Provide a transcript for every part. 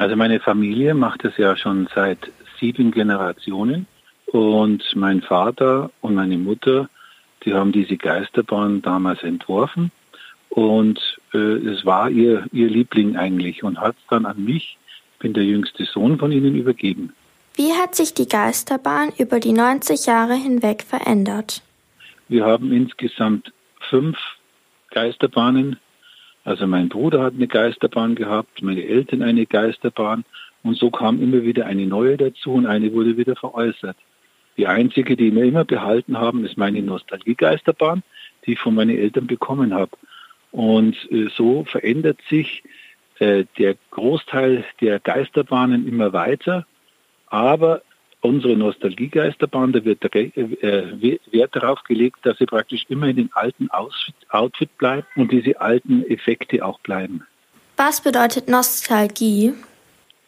Also meine Familie macht es ja schon seit sieben Generationen und mein Vater und meine Mutter, die haben diese Geisterbahn damals entworfen und äh, es war ihr, ihr Liebling eigentlich und hat es dann an mich, bin der jüngste Sohn von ihnen, übergeben. Wie hat sich die Geisterbahn über die 90 Jahre hinweg verändert? Wir haben insgesamt fünf Geisterbahnen. Also mein Bruder hat eine Geisterbahn gehabt, meine Eltern eine Geisterbahn und so kam immer wieder eine neue dazu und eine wurde wieder veräußert. Die einzige, die wir immer behalten haben, ist meine Nostalgiegeisterbahn, die ich von meinen Eltern bekommen habe. Und äh, so verändert sich äh, der Großteil der Geisterbahnen immer weiter. Aber unsere Nostalgiegeisterbahn, da wird äh, Wert darauf gelegt, dass sie praktisch immer in den alten Outfit bleibt und diese alten Effekte auch bleiben. Was bedeutet Nostalgie?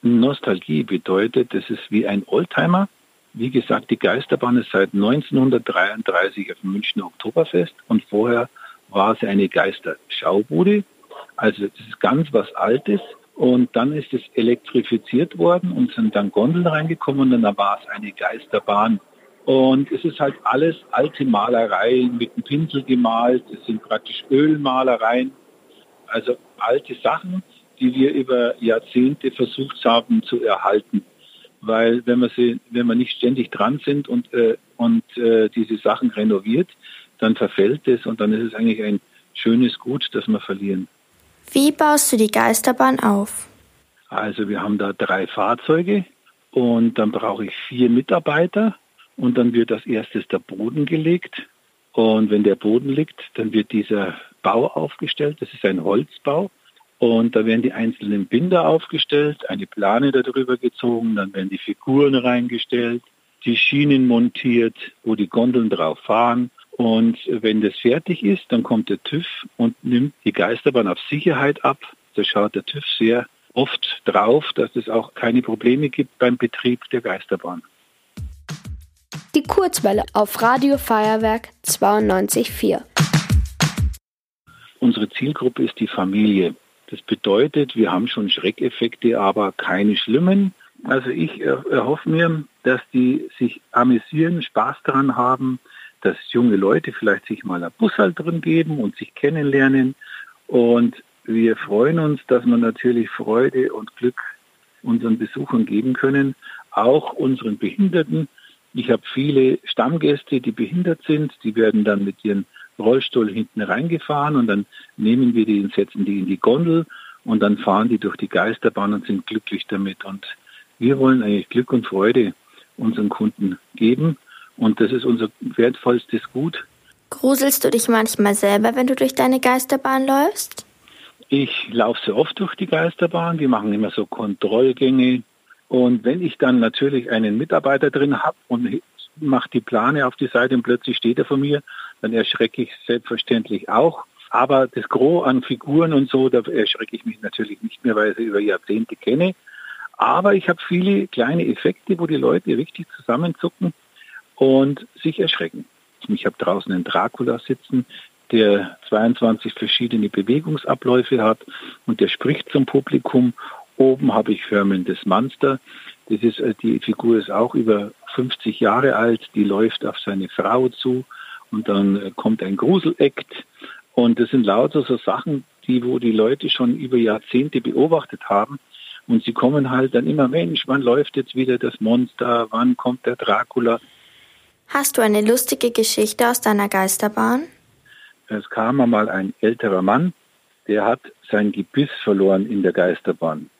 Nostalgie bedeutet, es ist wie ein Oldtimer. Wie gesagt, die Geisterbahn ist seit 1933 auf dem Münchner Oktoberfest und vorher war es eine Geisterschaubude. Also das ist ganz was Altes. Und dann ist es elektrifiziert worden und sind dann Gondeln reingekommen und dann war es eine Geisterbahn. Und es ist halt alles alte Malereien mit dem Pinsel gemalt. Es sind praktisch Ölmalereien. Also alte Sachen, die wir über Jahrzehnte versucht haben zu erhalten. Weil wenn wir sie, wenn wir nicht ständig dran sind und, äh, und äh, diese Sachen renoviert, dann verfällt es und dann ist es eigentlich ein schönes Gut, das wir verlieren. Wie baust du die Geisterbahn auf? Also wir haben da drei Fahrzeuge und dann brauche ich vier Mitarbeiter und dann wird als erstes der Boden gelegt und wenn der Boden liegt, dann wird dieser Bau aufgestellt. Das ist ein Holzbau und da werden die einzelnen Binder aufgestellt, eine Plane darüber gezogen, dann werden die Figuren reingestellt, die Schienen montiert, wo die Gondeln drauf fahren und wenn das fertig ist, dann kommt der TÜV und nimmt die Geisterbahn auf Sicherheit ab. Da schaut der TÜV sehr oft drauf, dass es auch keine Probleme gibt beim Betrieb der Geisterbahn. Die Kurzwelle auf Radio Feuerwerk 92.4. Unsere Zielgruppe ist die Familie. Das bedeutet, wir haben schon Schreckeffekte, aber keine schlimmen. Also ich erhoffe mir, dass die sich amüsieren, Spaß daran haben, dass junge Leute vielleicht sich mal ein Bussal drin geben und sich kennenlernen. Und wir freuen uns, dass wir natürlich Freude und Glück unseren Besuchern geben können, auch unseren Behinderten. Ich habe viele Stammgäste, die behindert sind, die werden dann mit ihrem Rollstuhl hinten reingefahren und dann nehmen wir die und setzen die in die Gondel und dann fahren die durch die Geisterbahn und sind glücklich damit. Und wir wollen eigentlich Glück und Freude unseren Kunden geben und das ist unser wertvollstes Gut. Gruselst du dich manchmal selber, wenn du durch deine Geisterbahn läufst? Ich laufe sehr oft durch die Geisterbahn. Die machen immer so Kontrollgänge. Und wenn ich dann natürlich einen Mitarbeiter drin habe und mache die Plane auf die Seite und plötzlich steht er vor mir, dann erschrecke ich selbstverständlich auch. Aber das Gros an Figuren und so, da erschrecke ich mich natürlich nicht mehr, weil ich sie über Jahrzehnte kenne. Aber ich habe viele kleine Effekte, wo die Leute richtig zusammenzucken und sich erschrecken. Ich habe draußen einen Dracula sitzen, der 22 verschiedene Bewegungsabläufe hat und der spricht zum Publikum. Oben habe ich Herman das Monster. Das ist, äh, die Figur ist auch über 50 Jahre alt, die läuft auf seine Frau zu und dann äh, kommt ein Gruselekt. Und das sind lauter so Sachen, die, wo die Leute schon über Jahrzehnte beobachtet haben. Und sie kommen halt dann immer, Mensch, wann läuft jetzt wieder das Monster? Wann kommt der Dracula? Hast du eine lustige Geschichte aus deiner Geisterbahn? Es kam einmal ein älterer Mann, der hat sein Gebiss verloren in der Geisterbahn.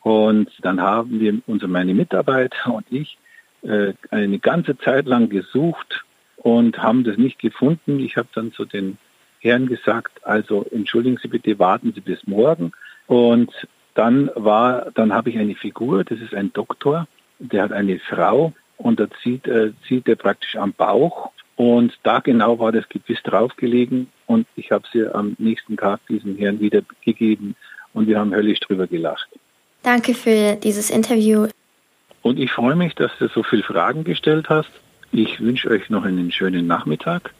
Und dann haben wir, unsere, meine Mitarbeiter und ich, äh, eine ganze Zeit lang gesucht und haben das nicht gefunden. Ich habe dann zu den Herren gesagt, also entschuldigen Sie bitte, warten Sie bis morgen. Und dann war, dann habe ich eine Figur, das ist ein Doktor, der hat eine Frau, und da zieht, äh, zieht er praktisch am Bauch und da genau war das Gebiss draufgelegen und ich habe sie am nächsten Tag diesem Herrn wieder gegeben und wir haben höllisch drüber gelacht. Danke für dieses Interview. Und ich freue mich, dass du so viele Fragen gestellt hast. Ich wünsche euch noch einen schönen Nachmittag